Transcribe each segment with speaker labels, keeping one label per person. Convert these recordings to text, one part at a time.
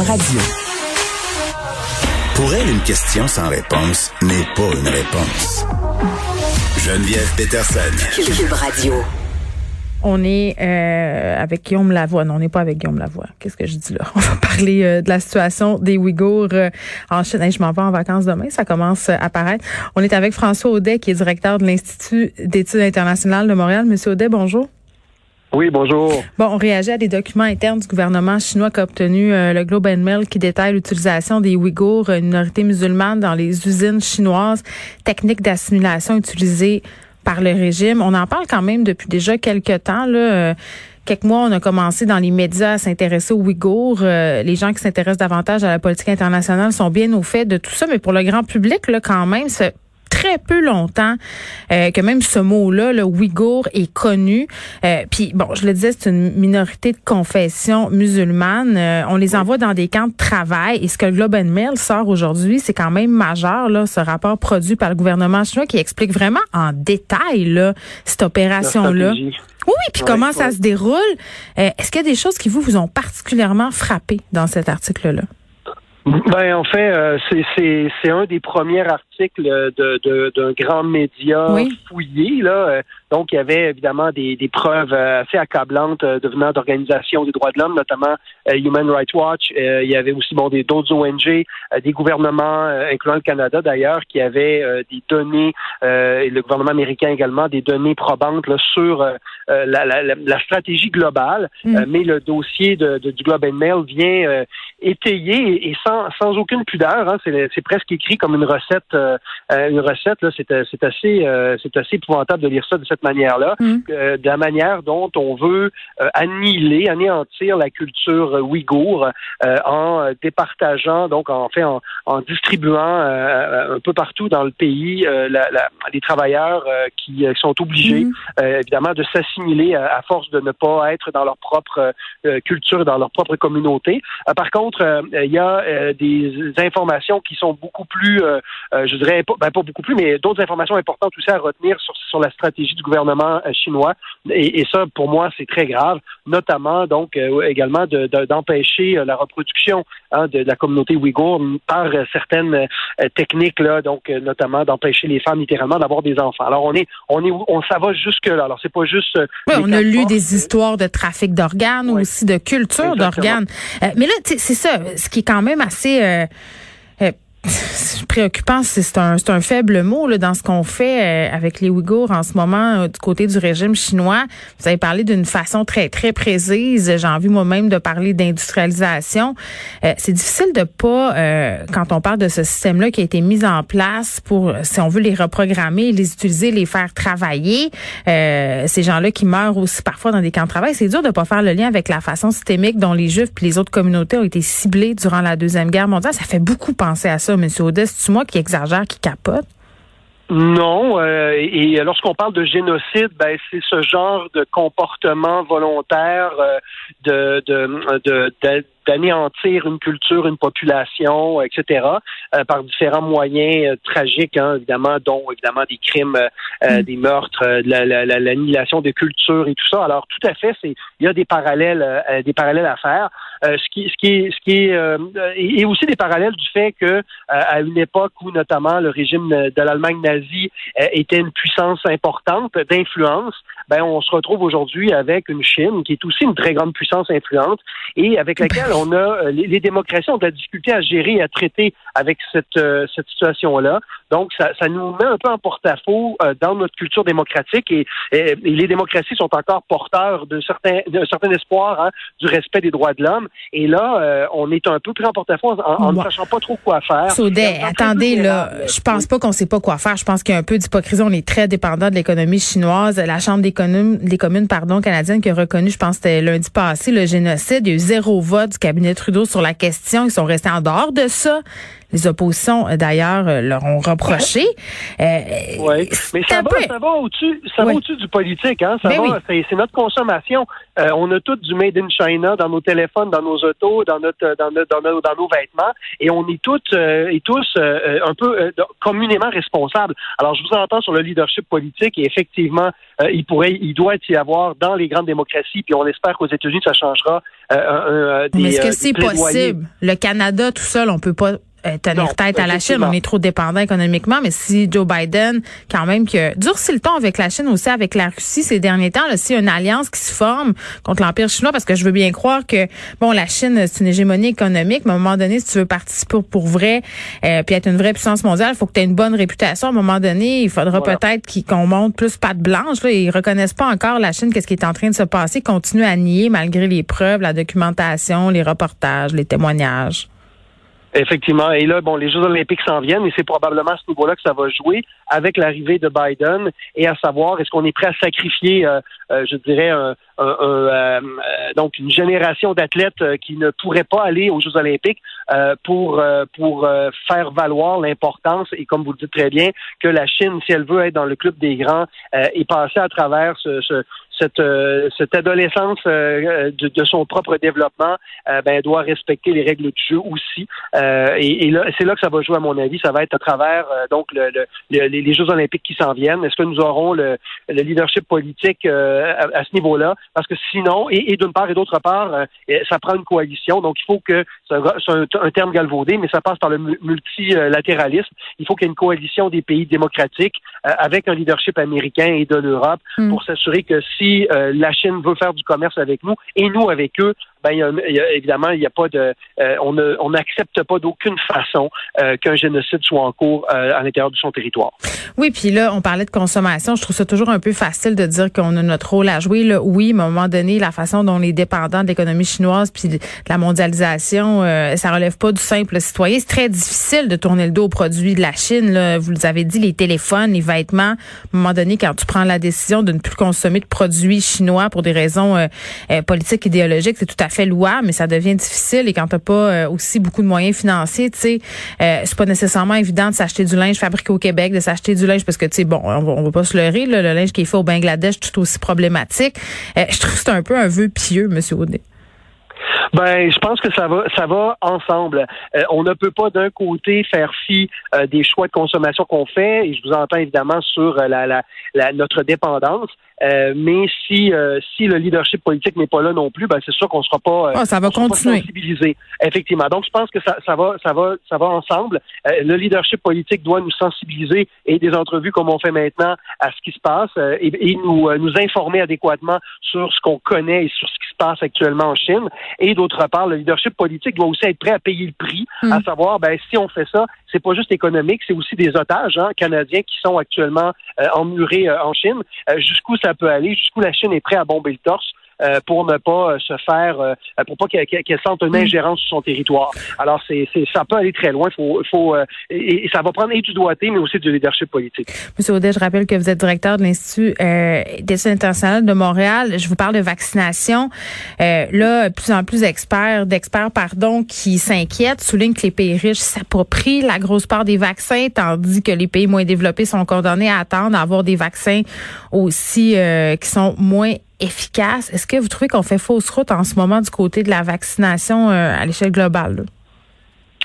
Speaker 1: Radio.
Speaker 2: Pour elle, une question sans réponse n'est pas une réponse. Geneviève Peterson.
Speaker 1: Cube Radio.
Speaker 3: On est euh, avec Guillaume Lavoie. Non, on n'est pas avec Guillaume Lavoie. Qu'est-ce que je dis là? On va parler euh, de la situation des Ouïghours euh, en Chine. Hey, je m'en vais en vacances demain. Ça commence à apparaître. On est avec François Audet, qui est directeur de l'Institut d'études internationales de Montréal. Monsieur Audet, bonjour.
Speaker 4: Oui, bonjour.
Speaker 3: Bon, on réagit à des documents internes du gouvernement chinois qui a obtenu euh, le Globe and Mail qui détaille l'utilisation des Ouïghours, une minorité musulmane, dans les usines chinoises, techniques d'assimilation utilisées par le régime. On en parle quand même depuis déjà quelques temps. Là. Euh, quelques mois, on a commencé dans les médias à s'intéresser aux Ouïghours. Euh, les gens qui s'intéressent davantage à la politique internationale sont bien au fait de tout ça, mais pour le grand public, là, quand même, c'est très peu longtemps euh, que même ce mot-là, le Ouïghour, est connu. Euh, puis bon, je le disais, c'est une minorité de confession musulmane. Euh, on les envoie dans des camps de travail. Et ce que le Globe and Mail sort aujourd'hui, c'est quand même majeur, là, ce rapport produit par le gouvernement chinois qui explique vraiment en détail là, cette opération-là. Oui, oui, puis comment ça se déroule. Est-ce qu'il y a des choses qui vous, vous ont particulièrement frappé dans cet article-là?
Speaker 4: Ben en fait, euh, c'est un des premiers articles de d'un grand média fouillé là. Euh, donc il y avait évidemment des, des preuves euh, assez accablantes euh, devenant d'organisations des droits de l'homme, notamment Human Rights Watch. il y avait aussi bon des d'autres ONG, des gouvernements, incluant le Canada d'ailleurs, qui avaient des données et le gouvernement américain également des données probantes là, sur la, la, la, stratégie globale. Mm. mais le dossier de, du Globe and Mail vient étayer et sans sans, aucune pudeur. Hein, c'est presque écrit comme une recette. Euh, euh, une recette c'est assez euh, c'est assez épouvantable de lire ça de cette manière-là, mm. de la manière dont on veut annihiler, anéantir la culture ouïghour en départageant, donc en fait en, distribuant un peu partout dans le pays les travailleurs qui sont obligés mm. évidemment de s'assimiler à, force de ne pas être dans leur propre culture, dans leur propre communauté. par contre, il y a euh, des informations qui sont beaucoup plus, euh, euh, je dirais, pas, ben, pas beaucoup plus, mais d'autres informations importantes aussi à retenir sur, sur la stratégie du gouvernement chinois. Et, et, ça, pour moi, c'est très grave, notamment donc également d'empêcher de, la reproduction hein, de, la communauté ouïghour par certaines techniques là, donc notamment d'empêcher les femmes littéralement d'avoir des enfants. Alors on est, on est, on ça va jusque là. Alors c'est pas juste.
Speaker 3: Oui, on a lu des histoires de trafic d'organes, ou aussi de culture d'organes. mais là, c'est ça, ce qui est quand même assez euh, euh, préoccupant, c'est un, un faible mot là, dans ce qu'on fait euh, avec les Ouïghours en ce moment du côté du régime chinois. Vous avez parlé d'une façon très, très précise. J'ai envie moi-même de parler d'industrialisation. c'est difficile de pas, quand on parle de ce système-là qui a été mis en place pour, si on veut les reprogrammer, les utiliser, les faire travailler, ces gens-là qui meurent aussi parfois dans des camps de travail, c'est dur de pas faire le lien avec la façon systémique dont les Juifs puis les autres communautés ont été ciblés durant la Deuxième Guerre mondiale. Ça fait beaucoup penser à ça ça, M. Audet? C'est moi qui exagère, qui capote?
Speaker 4: Non, euh, et lorsqu'on parle de génocide, ben c'est ce genre de comportement volontaire euh, de, de, d'anéantir une culture, une population, etc., euh, par différents moyens tragiques, hein, évidemment, dont évidemment des crimes, mm. des meurtres, l'annihilation la, des cultures et tout ça. Alors, tout à fait, c'est il y a des parallèles, des parallèles à faire. Euh, ce qui, ce qui, ce qui euh, et aussi des parallèles du fait que euh, à une époque où notamment le régime de l'Allemagne nazie était une puissance importante d'influence, ben on se retrouve aujourd'hui avec une Chine qui est aussi une très grande puissance influente et avec laquelle on a les, démocraties ont de la difficulté à gérer et à traiter avec cette cette situation là. Donc ça, ça nous met un peu en porte-à-faux dans notre culture démocratique et, les démocraties sont encore porteurs de certains d'un certain espoir hein, du respect des droits de l'homme. Et là, euh, on est un peu pris en porte-à-faux en, ne sachant pas trop quoi faire.
Speaker 3: Saudet, attendez, là, je pense pas qu'on sait pas quoi faire. Je pense qu'il y a un peu d'hypocrisie. On est très dépendant de l'économie chinoise. La Chambre des des communes, les communes pardon, canadiennes qui a reconnu, je pense c'était lundi passé, le génocide. Il y a eu zéro vote cabinet Trudeau sur la question. Ils sont restés en dehors de ça. Les oppositions, euh, d'ailleurs, euh, leur ont reproché.
Speaker 4: Euh, oui, mais ça va, ça va au-dessus, du politique, hein. Ça ben va, c'est notre consommation. on a tout du made in China dans nos téléphones, dans nos autos, dans notre, dans, notre, dans, nos, dans nos vêtements, et on est toutes et tous un peu communément responsables. Alors, je vous entends sur le leadership politique, et effectivement, il pourrait, il doit y avoir dans les grandes démocraties, puis on espère qu'aux États-Unis ça changera.
Speaker 3: Des, mais est-ce que c'est possible? Le Canada tout seul, on peut pas euh, tenir tête à la Chine. On est trop dépendant économiquement, mais si Joe Biden, quand même, que durcit le temps avec la Chine aussi, avec la Russie ces derniers temps, là, s'il y a une alliance qui se forme contre l'Empire chinois, parce que je veux bien croire que, bon, la Chine, c'est une hégémonie économique, mais à un moment donné, si tu veux participer pour, vrai, euh, puis être une vraie puissance mondiale, il faut que tu aies une bonne réputation. À un moment donné, il faudra peut-être qu'on monte plus patte blanche. Là, ils reconnaissent pas encore la Chine, qu'est-ce qui est en train de se passer, continuent à nier malgré les preuves, la documentation, les reportages, les témoignages.
Speaker 4: Effectivement. Et là, bon, les Jeux olympiques s'en viennent et c'est probablement à ce niveau-là que ça va jouer avec l'arrivée de Biden et à savoir, est-ce qu'on est prêt à sacrifier, euh, euh, je dirais, un, euh, donc une génération d'athlètes qui ne pourraient pas aller aux Jeux olympiques pour, pour faire valoir l'importance et, comme vous le dites très bien, que la Chine, si elle veut être dans le club des grands, est passée à travers ce, ce, cette, euh, cette adolescence euh, de, son propre développement euh, ben, doit respecter les règles du jeu aussi. et, là, c'est là que ça va jouer, à mon avis. Ça va être à travers donc le, les Jeux olympiques qui s'en viennent. Est-ce que nous aurons le, leadership politique à, ce niveau-là? Parce que sinon, et, d'une part et d'autre part, ça prend une coalition. Donc, il faut que, c'est un, terme galvaudé, mais ça passe par le multilatéralisme. Il faut qu'il y ait une coalition des pays démocratiques avec un leadership américain et de l'Europe hmm. pour s'assurer que si euh, la Chine veut faire du commerce avec nous et nous avec eux, ben évidemment il n'y a pas de, euh, on n'accepte pas d'aucune façon euh, qu'un génocide soit en cours à l'intérieur de son territoire.
Speaker 3: Oui, puis là on parlait de consommation. Je trouve ça toujours un peu facile de dire qu'on a notre rôle à jouer. Là. Oui, mais à un moment donné, la façon dont on est dépendant de l'économie chinoise puis de la mondialisation, ça relève pas du simple citoyen. C'est très difficile de tourner le dos aux produits de la Chine. Là. Vous le avez dit, les téléphones, les vêtements. À un moment donné, quand tu prends la décision de ne plus consommer de produits chinois pour des raisons euh, euh, politiques, idéologiques, c'est tout à fait louable, mais ça devient difficile. Et quand t'as pas euh, aussi beaucoup de moyens financiers, tu sais, c'est pas nécessairement évident de s'acheter du linge fabriqué au Québec, de s'acheter du linge parce que tu sais, bon, on, va pas se leurrer, le linge qui est fait au Bangladesh, tout aussi problématique. je trouve que c'est un peu un vœu pieux, Monsieur Audet.
Speaker 4: Ben, je pense que ça va, ça va ensemble. Euh, on ne peut pas d'un côté faire fi euh, des choix de consommation qu'on fait, et je vous entends évidemment sur euh, la, la, notre dépendance. mais si si le leadership politique n'est pas là non plus, ben c'est sûr qu'on sera pas,
Speaker 3: ah, ça va continuer.
Speaker 4: sensibilisé. Effectivement. Donc je pense que ça, ça va ça va ça va ensemble. le leadership politique doit nous sensibiliser et des entrevues comme on fait maintenant à ce qui se passe et, et, nous nous informer adéquatement sur ce qu'on connaît et sur ce qui se passe actuellement en Chine. Et d'autre part, le leadership politique doit aussi être prêt à payer le prix, à mm. savoir, ben, si on fait ça, c'est pas juste économique, c'est aussi des otages hein, canadiens qui sont actuellement euh, emmurés euh, en Chine. Euh, jusqu'où ça peut aller, jusqu'où la Chine est prête à bomber le torse. Euh, pour ne pas euh, se faire, euh, pour pas qu'elle sente une mm. ingérence sur son territoire. Alors, c'est, ça peut aller très loin. Faut, faut, et, ça va prendre et du doigté, mais aussi du leadership politique.
Speaker 3: Monsieur Audet, je rappelle que vous êtes directeur de l'Institut euh, d'études internationales de Montréal. Je vous parle de vaccination. Euh, là, plus en plus d'experts, d'experts, pardon, qui s'inquiètent, soulignent que les pays riches s'approprient la grosse part des vaccins, tandis que les pays moins développés sont condamnés à attendre à avoir des vaccins aussi qui sont moins efficace? Est-ce que vous trouvez qu'on fait fausse route en ce moment du côté de la vaccination euh, à l'échelle globale?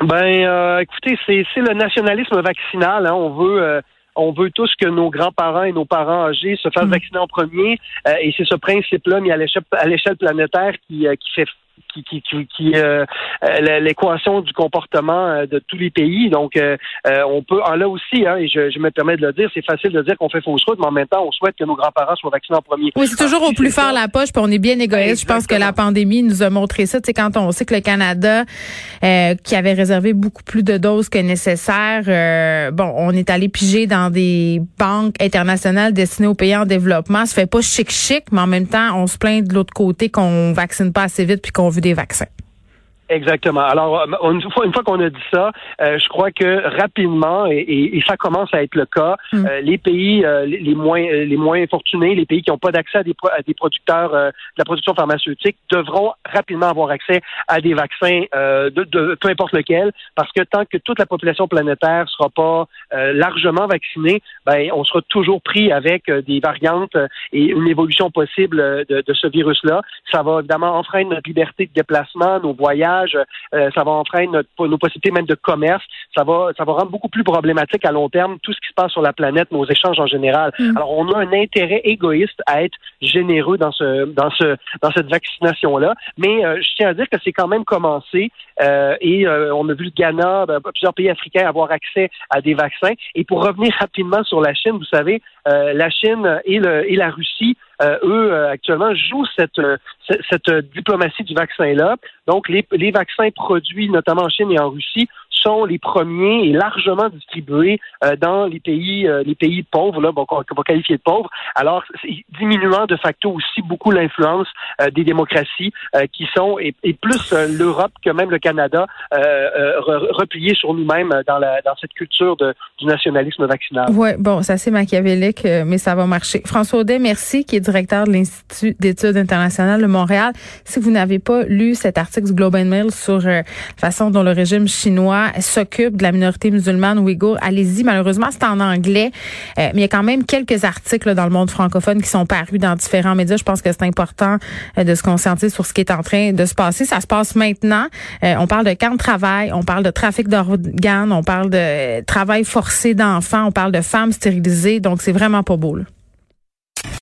Speaker 4: Ben, euh, écoutez, c'est le nationalisme vaccinal. Hein. On veut. Euh, on veut tous que nos grands-parents et nos parents âgés se fassent mm. vacciner en premier, et c'est ce principe-là mis à l'échelle planétaire qui, qui fait qui, qui, qui, qui euh, euh l'équation du comportement euh, de tous les pays. Donc, euh, on peut, en là aussi, hein, et je, je, me permets de le dire, c'est facile de dire qu'on fait fausse route, mais en même temps, on souhaite que nos grands-parents soient vaccinés en premier.
Speaker 3: Oui, c'est toujours au plus fort la poche, puis on est bien égoïste. Je pense que la pandémie nous a montré ça. C'est quand on sait que le Canada, qui avait réservé beaucoup plus de doses que nécessaire, bon, on est allé piger dans des banques internationales destinées aux pays en développement. Ça fait pas chic-chic, mais en même temps, on se plaint de l'autre côté qu'on vaccine pas assez vite puis qu'on on veut des vaccins.
Speaker 4: Exactement. Alors, euh, une fois, une fois qu'on a dit ça, euh, je crois que rapidement, et, ça commence à être le cas, mm. euh, les pays les, moins les moins fortunés, les pays qui n'ont pas d'accès à des, à des producteurs de la production pharmaceutique, devront rapidement avoir accès à des vaccins de, de, peu importe lequel, parce que tant que toute la population planétaire sera pas largement vaccinée, ben on sera toujours pris avec des variantes et une évolution possible de, de ce virus-là. Ça va évidemment enfreindre notre liberté de déplacement, nos voyages euh, ça va entraîner nos possibilités même de commerce, ça va, ça va rendre beaucoup plus problématique à long terme tout ce qui se passe sur la planète, nos échanges en général. Mm. Alors, on a un intérêt égoïste à être généreux dans ce, dans ce, dans cette vaccination-là, mais euh, je tiens à dire que c'est quand même commencé euh, et on a vu le Ghana, ben, plusieurs pays africains avoir accès à des vaccins. Et pour revenir rapidement sur la Chine, vous savez, la Chine et, le, et la Russie euh, eux, euh, actuellement, jouent cette, euh, cette, diplomatie du vaccin-là. Donc, les, les vaccins produits, notamment en Chine et en Russie, sont les premiers et largement distribués dans les pays les pays pauvres, là, bon, qu'on va qualifier de pauvres. Alors, diminuant de facto aussi beaucoup l'influence des démocraties qui sont, et, plus l'Europe que même le Canada, repliés sur nous-mêmes dans, la, dans cette culture de, du nationalisme vaccinal.
Speaker 3: Oui, bon, c'est assez machiavélique, mais ça va marcher. François Audet, merci, qui est directeur de l'Institut d'études internationales de Montréal. Si vous n'avez pas lu cet article du Globe and Mail sur euh, la façon dont le régime chinois s'occupe de la minorité musulmane ouïghour, allez-y. Malheureusement, c'est en anglais, euh, mais il y a quand même quelques articles dans le monde francophone qui sont parus dans différents médias. Je pense que c'est important euh, de se concentrer sur ce qui est en train de se passer. Ça se passe maintenant. on parle de camps de travail, on parle de trafic d'organes, on parle de travail forcé d'enfants, on parle de femmes stérilisées. Donc, c'est vraiment pas beau.